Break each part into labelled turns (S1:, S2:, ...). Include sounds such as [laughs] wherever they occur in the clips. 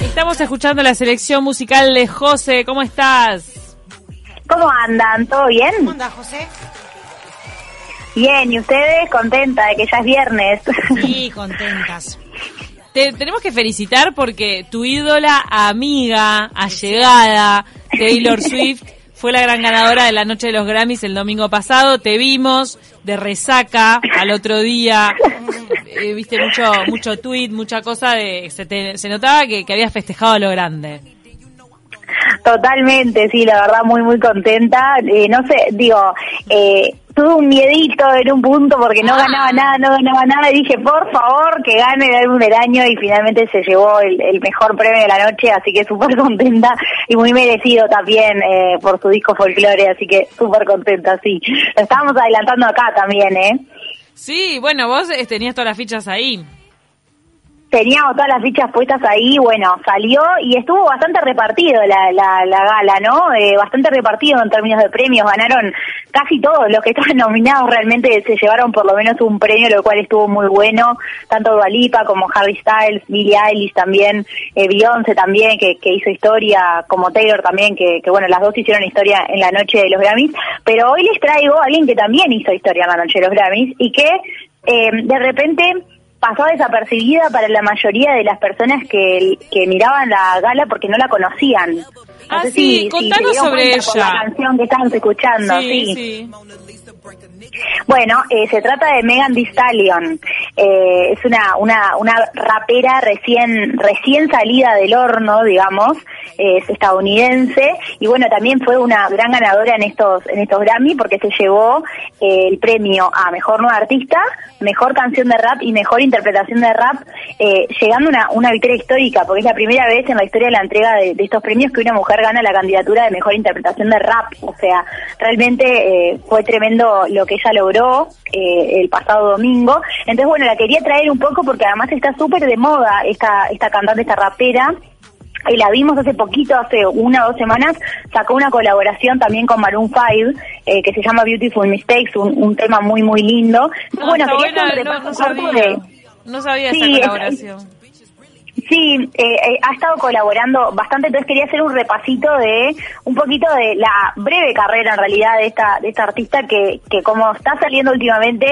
S1: Estamos escuchando la selección musical de José. ¿Cómo estás?
S2: ¿Cómo andan? ¿Todo bien?
S3: ¿Cómo andas, José?
S2: Bien, ¿y ustedes? Contenta de que ya es viernes.
S3: Sí, contentas.
S1: Te tenemos que felicitar porque tu ídola, amiga, allegada, Taylor [laughs] Swift, fue la gran ganadora de la noche de los Grammys el domingo pasado. Te vimos de resaca al otro día. Eh, viste mucho mucho tweet, mucha cosa de se, te- se notaba que, que habías festejado lo grande.
S2: Totalmente, sí, la verdad muy muy contenta. Eh, no sé, digo, eh, tuve un miedito en un punto porque no
S3: Ah.
S2: ganaba nada, no ganaba nada y dije, por favor, que gane el álbum del año y finalmente se llevó el, el mejor premio de la noche, así que súper contenta y muy merecido también eh, por su disco folclore, así que súper contenta, sí. Lo estábamos adelantando acá también, ¿eh?
S1: Sí, bueno, vos eh, tenías todas las fichas ahí.
S2: Teníamos todas las fichas puestas ahí, bueno, salió y estuvo bastante repartido la, la, la gala, ¿no? Eh, bastante repartido en términos de premios, ganaron casi todos los que estaban [laughs] nominados realmente se llevaron por lo menos un premio, lo cual estuvo muy bueno, tanto Dua Lipa como Harry Styles, Billie Eilish también, eh, Beyoncé también, que, que hizo historia, como Taylor también, que, que bueno, las dos hicieron historia en la noche de los Grammys, pero hoy les traigo a alguien que también hizo historia en la noche de los Grammys y que eh, de repente pasó desapercibida para la mayoría de las personas que, que miraban la gala porque no la conocían. No
S1: Ah, sí,
S2: si- si
S1: contanos
S2: dieron
S1: sobre
S2: por
S1: ella.
S2: la canción que estamos escuchando,
S1: sí,
S2: sí.
S1: sí.
S2: Bueno, eh, se trata de Megan Thee Stallion. Eh, es una, una, una rapera recién, recién salida del horno, digamos, es estadounidense y bueno, también fue una gran ganadora en estos, en estos Grammy porque se llevó eh, el premio a Mejor Nueva Artista, Mejor Canción de Rap y Mejor Interpretación de Rap, llegando a una, una victoria histórica porque es la primera vez en la historia de la entrega de, de estos premios que una mujer gana la candidatura de Mejor Interpretación de Rap. O sea, realmente fue tremendo lo que ella logró eh, el pasado domingo. Entonces, bueno, la quería traer un poco porque además está súper de moda esta, esta cantante, esta rapera. Y la vimos hace poquito, hace una o dos semanas, sacó una colaboración también con Maroon 5, eh, que se llama Beautiful Mistakes, un, un tema muy, muy lindo.
S1: No,
S2: bueno, quería hacer un
S1: buena, no, no sabía.
S2: de-
S1: No sabía
S2: Sí,
S1: esa
S2: es-
S1: colaboración.
S2: Sí, eh, eh, ha estado colaborando bastante, entonces quería hacer un repasito de un poquito de la breve carrera en realidad de esta de esta artista que, que como está saliendo últimamente,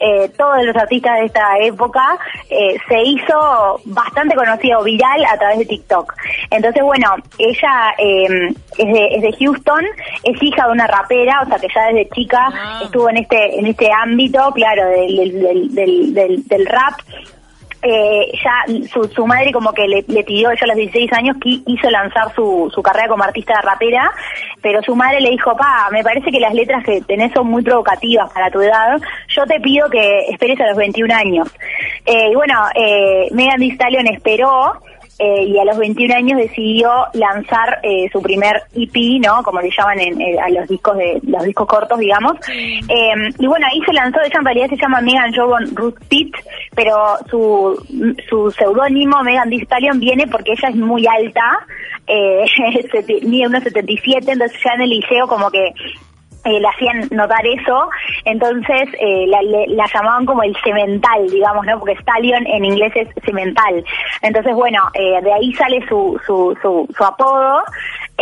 S2: eh, todos los artistas de esta época eh, se hizo bastante conocido, viral a través de TikTok. Entonces, bueno, ella eh, es, de, es de Houston, es hija de una rapera, o sea que ya desde chica
S1: Ah.
S2: estuvo en este en este ámbito, claro, del, del, del- del rap eh, ya su, su madre como que le, le pidió, ella a los 16 años qui- quiso lanzar su, su carrera como artista rapera, pero su madre le dijo, pa, me parece que las letras que tenés son muy provocativas para tu edad, yo te pido que esperes a los 21 años. Eh, y bueno, eh, Megan Thee Stallion esperó, eh, y a los 21 años decidió lanzar eh, su primer EP, ¿no? Como le llaman en, eh, a los discos de los discos cortos, digamos. Eh, y bueno, ahí se lanzó, ella en realidad se llama Megan Jovon Ruth Pitt, pero su, su seudónimo Megan Thee Stallion viene porque ella es muy alta, eh, [laughs] mide unos 77, entonces ya en el liceo como que eh, le hacían notar eso, entonces eh, la, llamaban como el cemental, digamos, ¿no? Porque stallion en inglés es cemental. Entonces, bueno, eh, de ahí sale su, su, su, su apodo.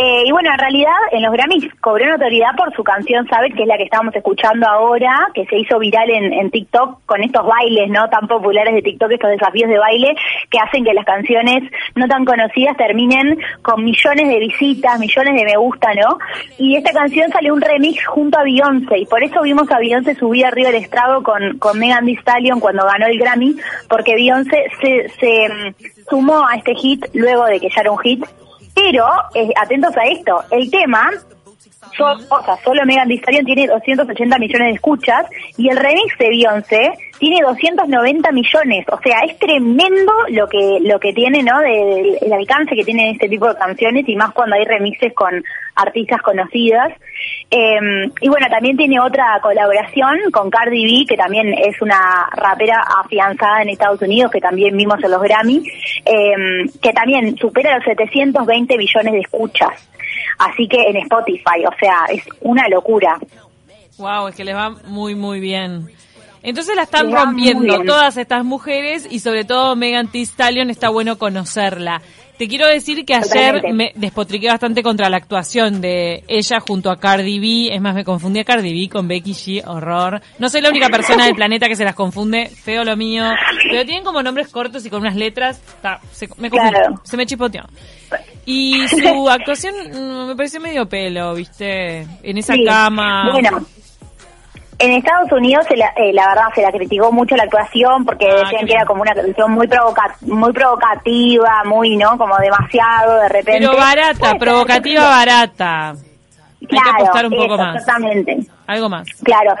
S2: Eh, y bueno, en realidad en los Grammys cobró notoriedad por su canción Sabes, que es la que estábamos escuchando ahora, que se hizo viral en, en TikTok con estos bailes no tan populares de TikTok, estos desafíos de baile que hacen que las canciones no tan conocidas terminen con millones de visitas, millones de me gusta, ¿no? Y esta canción sale un remix junto a Beyoncé y por eso vimos a Beyoncé subir arriba del estrado con, con Megan Thee Stallion cuando ganó el Grammy, porque Beyoncé se, se mm, sumó a este hit luego de que ya era un hit pero, eh, atentos a esto, el tema, o sea, solo Megan Thee Stallion tiene 280 millones de escuchas y el remix de Beyoncé tiene 290 millones. O sea, es tremendo lo que lo que tiene, ¿no? De- el alcance que tienen este tipo de canciones y más cuando hay remixes con artistas conocidas. Eh, y bueno, también tiene otra colaboración con Cardi B, que también es una rapera afianzada en Estados Unidos, que también vimos en los Grammy, eh, que también supera los 720 millones de escuchas. Así que en Spotify, o sea, es una locura.
S1: Wow, es que les va muy, muy bien. Entonces la están rompiendo todas estas mujeres y sobre todo Megan Thee Stallion está bueno conocerla. Te quiero decir que ayer
S2: Totalmente.
S1: me despotriqué bastante contra la actuación de ella junto a Cardi B. Es más, me confundí a Cardi B con Becky G. Horror. No soy la única persona del planeta que se las confunde. Feo lo mío. Pero tienen como nombres cortos y con unas letras. Ta, se, me confundí.
S2: Claro.
S1: Se me chipoteó. Y su actuación mm, me pareció medio pelo, ¿viste? En esa
S2: Sí.
S1: cama.
S2: Bueno, en Estados Unidos se la, eh, la verdad se la criticó mucho la actuación porque
S1: Ah,
S2: decían que era como una actuación muy provoca muy provocativa, muy, ¿no? Como demasiado de repente.
S1: Pero barata,
S2: ser,
S1: provocativa, barata. Hay que
S2: Claro,
S1: apostar un poco
S2: eso,
S1: más.
S2: Exactamente.
S1: Algo más.
S2: Claro,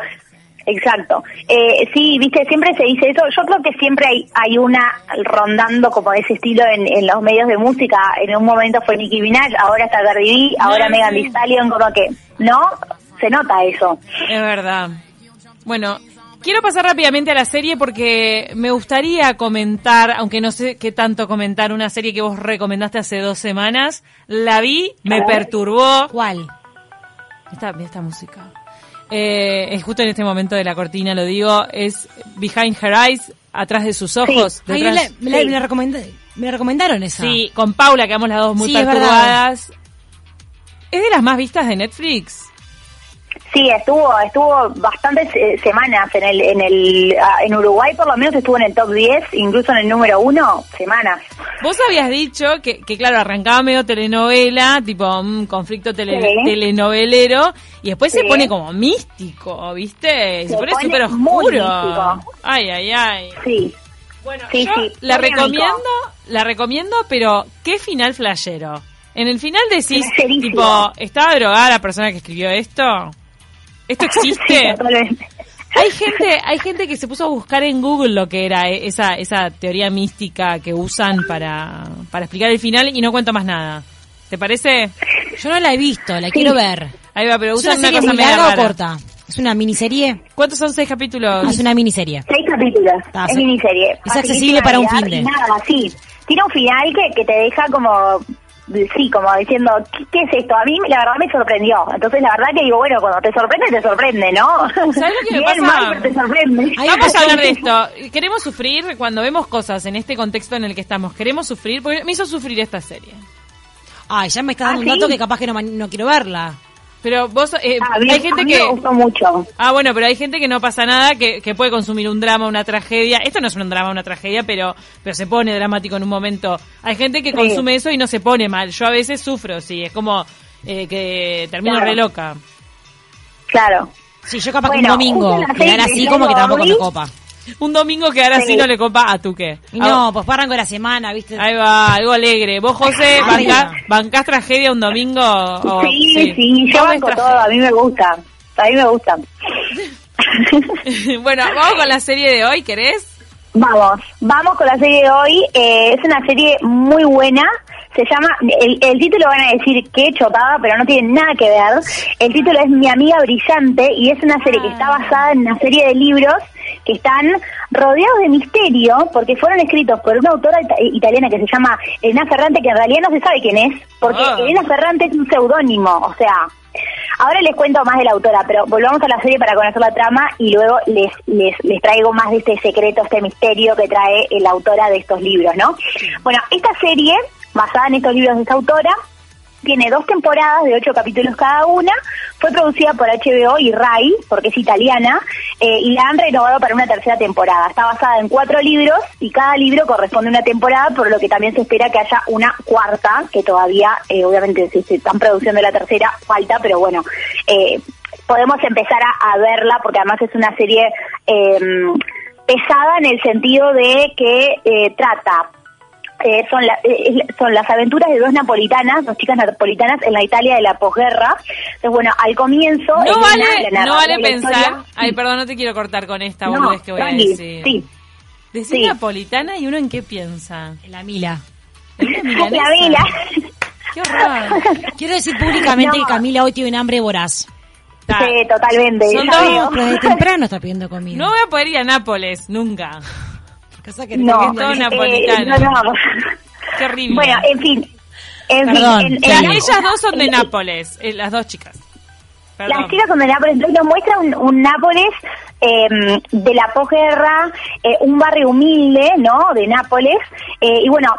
S2: exacto. Eh, sí, viste, siempre se dice eso. Yo creo que siempre hay, hay una rondando como de ese estilo en, en los medios de música. En un momento fue Nicki Minaj, ahora está Cardi B, ahora
S1: Ah,
S2: Megan. Thee Stallion, como que, ¿no? Se nota eso.
S1: Es verdad. Bueno, quiero pasar rápidamente a la serie porque me gustaría comentar, aunque no sé qué tanto comentar, una serie que vos recomendaste hace dos semanas. La vi, me perturbó.
S3: ¿Cuál?
S1: Esta, esta música. Eh, es justo en este momento de la cortina, lo digo, es Behind Her Eyes, atrás de sus ojos.
S3: Ay, la- me, la,
S2: sí.
S3: me la recomendé- me la recomendaron esa.
S1: Sí, con Paula, quedamos las dos muy
S3: Sí, es
S1: perturbadas. Es de las más vistas de Netflix.
S2: Sí, estuvo estuvo bastantes eh, semanas en el en el ah, en Uruguay por lo menos estuvo en el top 10, incluso en el número 1, semanas.
S1: Vos habías dicho que, que claro, arrancaba medio telenovela, tipo un conflicto tele-
S2: Sí.
S1: telenovelero, y después se pone como místico, ¿viste? Se,
S2: Se
S1: pone súper oscuro. Ay, ay, ay.
S2: Sí.
S1: Bueno,
S2: Sí,
S1: yo la recomiendo, la recomiendo, pero qué final flashero. En el final decís, tipo, ¿estaba drogada la persona que escribió esto? ¿Esto [laughs]
S2: Sí,
S1: existe?
S2: totalmente.
S1: Hay gente, hay gente que se puso a buscar en Google lo que era eh, esa, esa teoría mística que usan para, para explicar el final y no cuento más nada. ¿Te parece?
S3: Yo no la he visto, la quiero ver.
S1: Ahí va, pero
S3: ¿Es una
S1: usan una cosa
S3: muy larga o
S1: rara.
S3: corta? ¿Es una miniserie?
S1: ¿Cuántos son seis capítulos?
S3: Ah, es una miniserie.
S2: Seis capítulos.
S3: Ah,
S2: es
S3: sí.
S2: miniserie.
S3: Es accesible para un fin de.
S2: Nada, sí. Tiene un final que, que te deja como. Sí, como diciendo, ¿qué, qué es esto? A mí la verdad me sorprendió. Entonces la verdad que digo, bueno, cuando te sorprende, te sorprende, ¿no?
S1: ¿Sabes lo que me pasa?
S2: mal, pero te sorprende.
S1: Vamos a hablar de esto. Queremos sufrir cuando vemos cosas en este contexto en el que estamos. Queremos sufrir porque me hizo sufrir esta serie.
S3: Ay, ya me está dando
S2: ¿Ah,
S3: un
S2: sí?
S3: dato que capaz que no, no quiero verla.
S1: Pero vos, eh,
S2: Ah, bien,
S1: hay gente
S2: a mí
S1: que...
S2: me gustó mucho.
S1: Ah, bueno, pero hay gente que no pasa nada, que, que puede consumir un drama, una tragedia. Esto no es un drama, una tragedia, pero, pero se pone dramático en un momento. Hay gente que
S2: Sí.
S1: consume eso y no se pone mal. Yo a veces sufro, sí, es como eh, que termino
S2: Claro.
S1: re loca.
S2: Claro.
S3: Sí, yo capaz que un domingo quedar así como que tampoco me copa.
S1: Un domingo que ahora sí
S2: Sí.
S1: no le copa a tu qué.
S3: Y no, pues arranco la semana, ¿viste?
S1: Ahí va, algo alegre. ¿Vos, José,
S3: Ay,
S1: bancás, tragedia un domingo? o-
S2: sí, sí, yo banco todo, a mí me gusta. A mí me gusta. [laughs]
S1: bueno, vamos con la serie de hoy, ¿querés?
S2: Vamos, vamos con la serie de hoy. Eh, es una serie muy buena. Se llama, el, el título van a decir que chotada, pero no tiene nada que ver. El título es Mi amiga brillante y es una serie que está basada en una serie de libros que están rodeados de misterio porque fueron escritos por una autora ita- italiana que se llama Elena Ferrante, que en realidad no se sabe quién es, porque
S1: Ah.
S2: Elena Ferrante es un seudónimo, o sea, Ahora les cuento más de la autora, pero volvamos a la serie para conocer la trama y luego les, les, les traigo más de este secreto, este misterio que trae la autora de estos libros, ¿no? Bueno, esta serie, basada en estos libros de esta autora, tiene dos temporadas de ocho capítulos cada una, fue producida por HBO y RAI, porque es italiana, eh, y la han renovado para una tercera temporada. Está basada en cuatro libros y cada libro corresponde a una temporada, por lo que también se espera que haya una cuarta, que todavía, eh, obviamente, si se están produciendo la tercera, falta, pero bueno, eh, podemos empezar a, verla, porque además es una serie eh, pesada en el sentido de que trata eh, son, la- eh, es- son las aventuras de dos napolitanas, dos chicas napolitanas en la Italia de la posguerra. Entonces, bueno, al comienzo...
S1: No
S2: Elena,
S1: vale,
S2: la
S1: no vale
S2: la
S1: pensar.
S2: historia-
S1: Ay, perdón, no te quiero cortar con esta
S2: No,
S1: boludez que voy a decir.
S2: Sí,
S1: Decís
S2: sí.
S1: napolitana y uno en qué piensa.
S3: La Mila.
S1: ¿En
S2: la vila.
S1: Qué horror. [laughs]
S3: Quiero decir públicamente
S2: No.
S3: que Camila hoy tiene un hambre voraz.
S2: Sí, totalmente.
S1: Son dos-
S3: desde temprano está pidiendo comida.
S1: No voy a poder ir a Nápoles, nunca.
S3: Cosa que
S2: No,
S1: todo
S2: eh,
S1: napolitano.
S2: no, no. [laughs]
S1: Qué horrible.
S2: Bueno, en fin. En
S3: Perdón,
S2: fin, en- en-
S1: ellas dos son de Nápoles, eh, las dos chicas. Perdón.
S2: Las chicas son de Nápoles, entonces nos muestra un, un Nápoles eh, de la posguerra, eh, un barrio humilde, ¿no? De Nápoles. Eh, y bueno,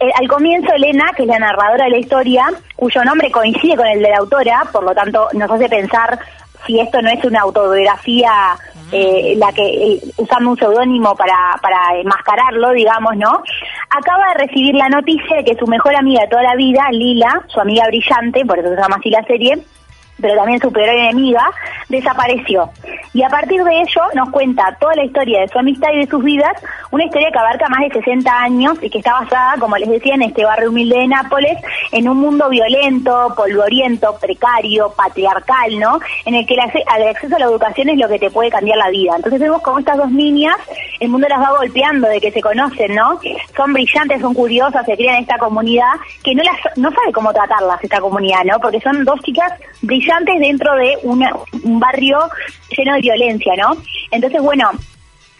S2: eh, al comienzo Elena, que es la narradora de la historia, cuyo nombre coincide con el de la autora, por lo tanto nos hace pensar si esto no es una autobiografía eh, la que usando un seudónimo para para enmascararlo, digamos, ¿no? Acaba de recibir la noticia de que su mejor amiga de toda la vida, Lila, su amiga brillante, por eso se llama así la serie, pero también su peor enemiga, desapareció. Y a partir de ello nos cuenta toda la historia de su amistad y de sus vidas, una historia que abarca más de 60 años y que está basada, como les decía, en este barrio humilde de Nápoles, en un mundo violento, polvoriento, precario, patriarcal, ¿no? En el que el, acce- el acceso a la educación es lo que te puede cambiar la vida. Entonces vemos como estas dos niñas, el mundo las va golpeando de que se conocen, ¿no? Son brillantes, son curiosas, se crían en esta comunidad que no las no sabe cómo tratarlas esta comunidad, ¿no? Porque son dos chicas brillantes dentro de una- un barrio lleno de violencia, ¿no? Entonces, bueno,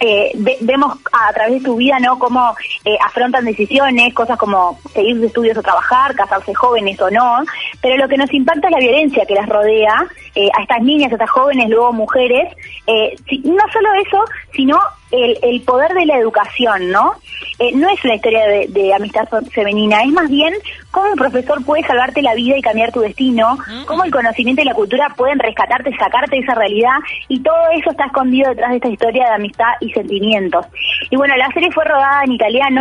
S2: eh, ve- vemos a, través de su vida, ¿no? Cómo eh, afrontan decisiones, cosas como seguir sus estudios o trabajar, casarse jóvenes o no, pero lo que nos impacta es la violencia que las rodea eh, a estas niñas, a estas jóvenes, luego mujeres, eh, no solo eso, sino el, el poder de la educación, ¿no? Eh, no es una historia de, de amistad fe- femenina, es más bien cómo un profesor puede salvarte la vida y cambiar tu destino, cómo el conocimiento y la cultura pueden rescatarte, sacarte de esa realidad, y todo eso está escondido detrás de esta historia de amistad y sentimientos. Y bueno, la serie fue rodada en italiano,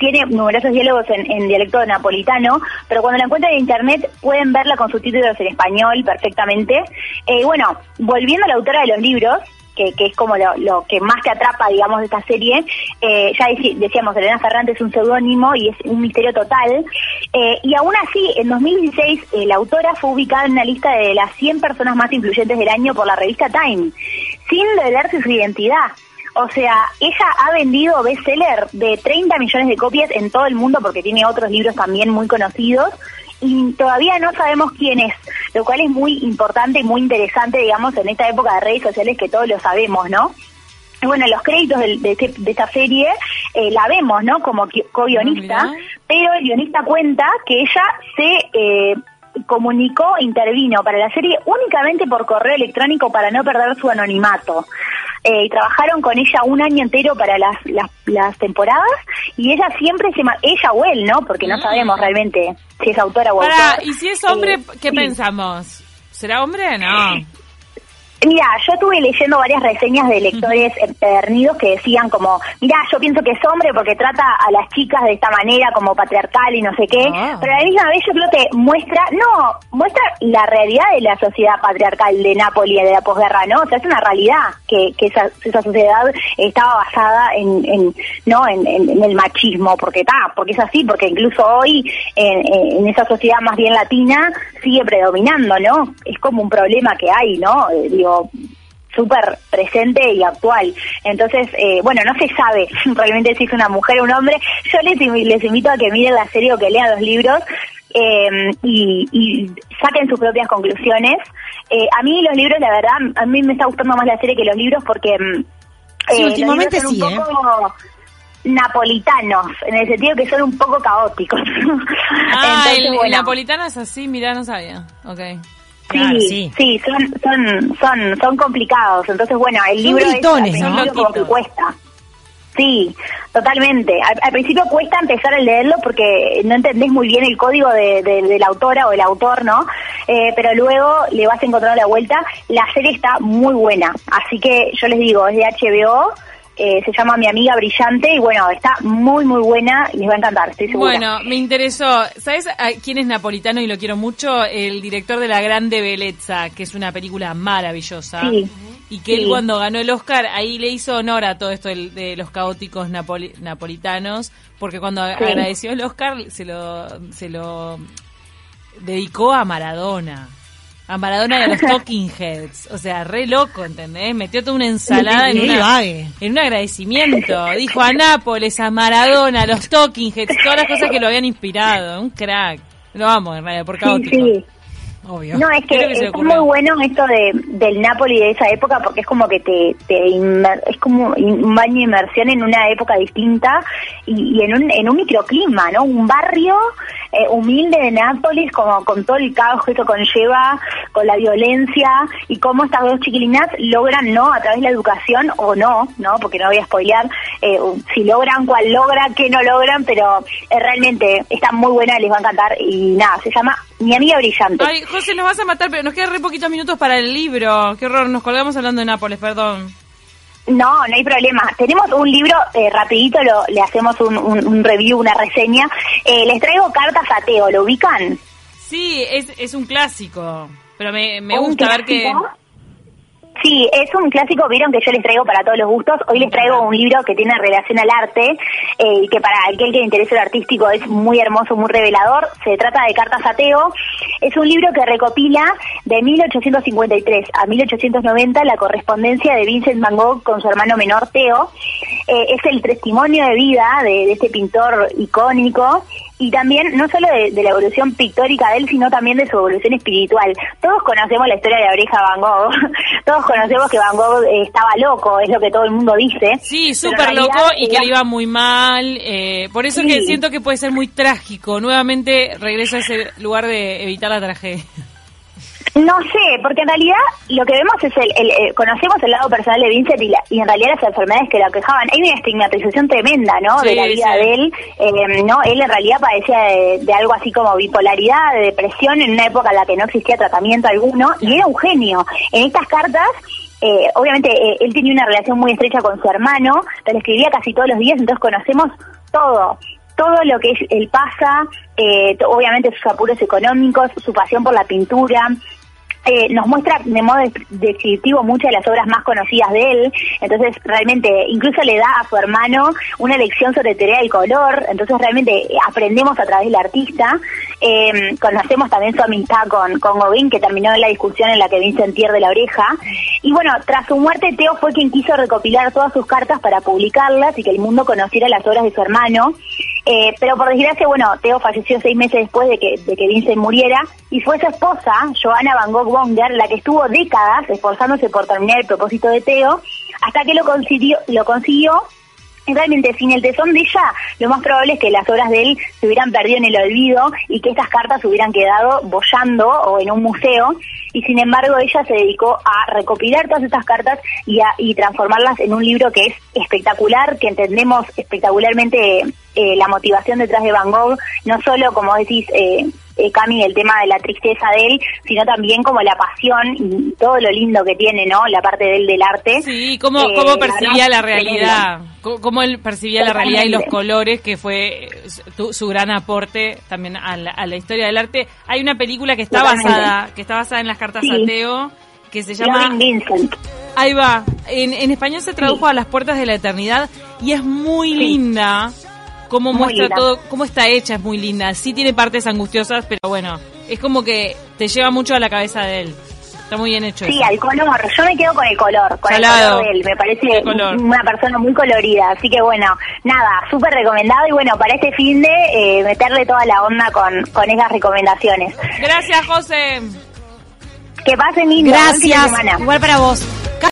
S2: tiene numerosos diálogos en, dialecto napolitano, pero cuando la encuentran en internet pueden verla con subtítulos en español perfectamente. Eh, bueno, volviendo a la autora de los libros, que, que es como lo, lo que más te atrapa, digamos, de esta serie, eh, ya decíamos, Elena Ferrante es un seudónimo y es un misterio total, eh, y aún así, en 2016, eh, la autora fue ubicada en una lista de las 100 personas más influyentes del año por la revista Time, sin revelarse su identidad. O sea, ella ha vendido bestseller de 30 millones de copias en todo el mundo porque tiene otros libros también muy conocidos y todavía no sabemos quién es, lo cual es muy importante y muy interesante, digamos, en esta época de redes sociales que todos lo sabemos, ¿no? Bueno, los créditos del- de, este- de esta serie eh, la vemos, ¿no? Como co-guionista,
S1: Ah,
S2: pero el guionista cuenta que ella se eh, comunicó, intervino para la serie únicamente por correo electrónico para no perder su anonimato. Eh, y trabajaron con ella un año entero para las, las, las temporadas y ella siempre se... Ella o él, ¿no? Porque no sabemos realmente si es autora o autor.
S1: y si es hombre,
S2: Eh,
S1: ¿qué
S2: sí.
S1: pensamos? ¿Será hombre? No. [laughs]
S2: Mira, yo estuve leyendo varias reseñas de lectores empedernidos que decían como, mira, yo pienso que es hombre porque trata a las chicas de esta manera como patriarcal y no sé qué,
S3: Ah.
S2: pero a la misma vez yo creo que muestra, no, muestra la realidad de la sociedad patriarcal de Nápoles de la posguerra, ¿no? O sea, es una realidad que, que esa, esa sociedad estaba basada en, en no, en, en- en el machismo, porque está, porque es así, porque incluso hoy en, esa sociedad más bien latina sigue predominando, ¿no? Es como un problema que hay, ¿no? Eh, digo, súper presente y actual. Entonces, eh, bueno, no se sabe [laughs] realmente si es una mujer o un hombre. Yo les, invi- les invito a que miren la serie o que lean los libros eh, y, y saquen sus propias conclusiones. Eh, a mí los libros, la verdad, a mí me está gustando más la serie que los libros porque...
S3: Sí,
S2: los
S3: últimamente
S2: libros son
S3: sí,
S2: un
S3: ¿eh?
S2: poco napolitanos, en el sentido que son un poco caóticos. [laughs]
S1: Ah,
S2: Entonces,
S1: el, el
S2: bueno.
S1: napolitano es así, mirá, no sabía.
S3: Claro,
S2: Sí,
S3: sí.
S2: son, son, son, son complicados. Entonces, bueno, el
S3: Son
S2: libro es,
S3: gritones,
S2: al
S3: ¿no?
S2: como cuesta. Sí, totalmente. Al, al principio cuesta empezar a leerlo porque no entendés muy bien el código de, de- de la autora o el autor, ¿no? Eh, pero luego le vas encontrando la vuelta. La serie está muy buena, así que yo les digo, es de HBO, eh, se llama Mi Amiga Brillante y bueno, está muy, muy buena y les va a encantar, estoy segura.
S1: Bueno, me interesó. ¿Sabes a quién es napolitano y lo quiero mucho? El director de La Grande Bellezza, que es una película maravillosa.
S2: Sí,
S1: Y que él cuando ganó el Oscar, ahí le hizo honor a todo esto del- de los caóticos napoli- napolitanos, porque cuando
S2: Sí.
S1: agradeció el Oscar se lo, se lo dedicó a Maradona. A Maradona y a los [laughs] Talking Heads. O sea, re loco, ¿entendés? Metió toda una ensalada en
S3: Sí,
S1: una, en un agradecimiento. Dijo a Nápoles, a Maradona, a los Talking Heads, todas las cosas que lo habían inspirado. Un crack. Lo amo, en realidad, por
S2: sí,
S1: caótico.
S2: sí.
S3: Obvio.
S2: No, es que,
S1: ocurrió.
S2: muy bueno esto de, del Napoli de esa época porque es como que te, te inmer- es como un baño de inmersión en una época distinta y, y en, un, en un microclima, ¿no? Un barrio eh, humilde de Nápoles, como con todo el caos que eso conlleva, con la violencia y cómo estas dos chiquilinas logran, ¿no? A través de la educación o no, ¿no? Porque no voy a spoilear eh, si logran, cuál logra, qué no logran, pero eh, realmente está muy buena, les va a encantar y nada, se llama Mi amiga brillante.
S1: Ay, José, nos vas a matar, pero nos quedan re poquitos minutos para el libro. Qué horror, nos colgamos hablando de Nápoles, perdón.
S2: No, no hay problema. Tenemos un libro, eh, rapidito lo, le hacemos un, un- un review, una reseña. Eh, les traigo cartas a Teo, ¿lo ubican?
S1: Sí, es, es un clásico, pero me, me
S2: ¿Un
S1: gusta ver que...
S2: Sí, es un clásico, vieron que yo les traigo para todos los gustos. Hoy les traigo un libro que tiene relación al arte eh, que para aquel que le interese lo artístico es muy hermoso, muy revelador. Se trata de Cartas a Teo. Es un libro que recopila de 1853 a 1890 la correspondencia de Vincent Van Gogh con su hermano menor Teo. Eh, es el testimonio de vida de este pintor icónico y también no solo de, de la evolución pictórica de él, sino también de su evolución espiritual. Todos conocemos la historia de la oreja Van Gogh, [laughs] todos conocemos que Van Gogh eh, estaba loco, es lo que todo el mundo dice.
S1: Sí, súper loco y que le iba muy mal. eh, por eso es que
S2: Sí.
S1: siento que puede ser muy trágico. Nuevamente regresa a ese lugar de evitar la tragedia.
S2: No sé, porque en realidad lo que vemos es el, el- eh, conocemos el lado personal de Vincent y, la- y en realidad las enfermedades que lo aquejaban. Hay una estigmatización tremenda, ¿no? de la vida
S1: sí.
S2: de él. Eh, no, él en realidad padecía de, de algo así como bipolaridad, de depresión en una época en la que no existía tratamiento alguno y era un genio. En estas cartas eh, obviamente eh, él tenía una relación muy estrecha con su hermano, te lo escribía casi todos los días, entonces conocemos todo, todo lo que es- él pasa, eh, obviamente sus apuros económicos, su pasión por la pintura. Eh, nos muestra de modo des- descriptivo muchas de las obras más conocidas de él, entonces realmente incluso le da a su hermano una lección sobre teoría del color, entonces realmente eh, aprendemos a través del artista, eh, conocemos también su amistad con, con Gauguin, que terminó en la discusión en la que Vincent pierde la oreja, y bueno, tras su muerte Teo fue quien quiso recopilar todas sus cartas para publicarlas y que el mundo conociera las obras de su hermano, eh, pero por desgracia, bueno, Teo falleció seis meses después de que, de que Vincent muriera y fue su esposa, Johanna Van Gogh Bonger, la que estuvo décadas esforzándose por terminar el propósito de Teo, hasta que lo consiguió, lo consiguió realmente sin el tesón de ella, lo más probable es que las obras de él se hubieran perdido en el olvido y que estas cartas hubieran quedado bollando o en un museo. Y sin embargo, ella se dedicó a recopilar todas estas cartas y, a, y transformarlas en un libro que es espectacular, que entendemos espectacularmente eh, la motivación detrás de Van Gogh, no solo, como decís, eh, eh, Cami, el tema de la tristeza de él, sino también como la pasión y todo lo lindo que tiene, ¿no? La parte de él del arte.
S1: Sí, cómo,
S2: Eh,
S1: cómo
S2: la
S1: percibía
S2: verdad,
S1: la realidad, cómo, cómo él percibía la realidad y los colores, que fue su, su gran aporte también a la, a la historia del arte. Hay una película que está
S2: Totalmente.
S1: basada, que está basada en las cartas
S2: Sí.
S1: a Teo, que se llama
S2: Vincent.
S1: Ahí va. En, en español se tradujo a las puertas de la eternidad y es muy linda. Cómo
S2: Muy
S1: muestra
S2: linda.
S1: todo, cómo está hecha es muy linda. Sí tiene partes angustiosas, pero bueno, es como que te lleva mucho a la cabeza de él. Está muy bien hecho.
S2: Sí,
S1: eso.
S2: al color. Yo me quedo con el color, con
S1: Salado.
S2: el color de él. Me parece una persona muy colorida. Así que bueno, nada, súper recomendado. Y bueno, para este fin de eh, meterle toda la onda con, con esas recomendaciones.
S1: Gracias, José.
S2: Que pasen lindo.
S3: Gracias.
S2: semana.
S3: Igual para vos.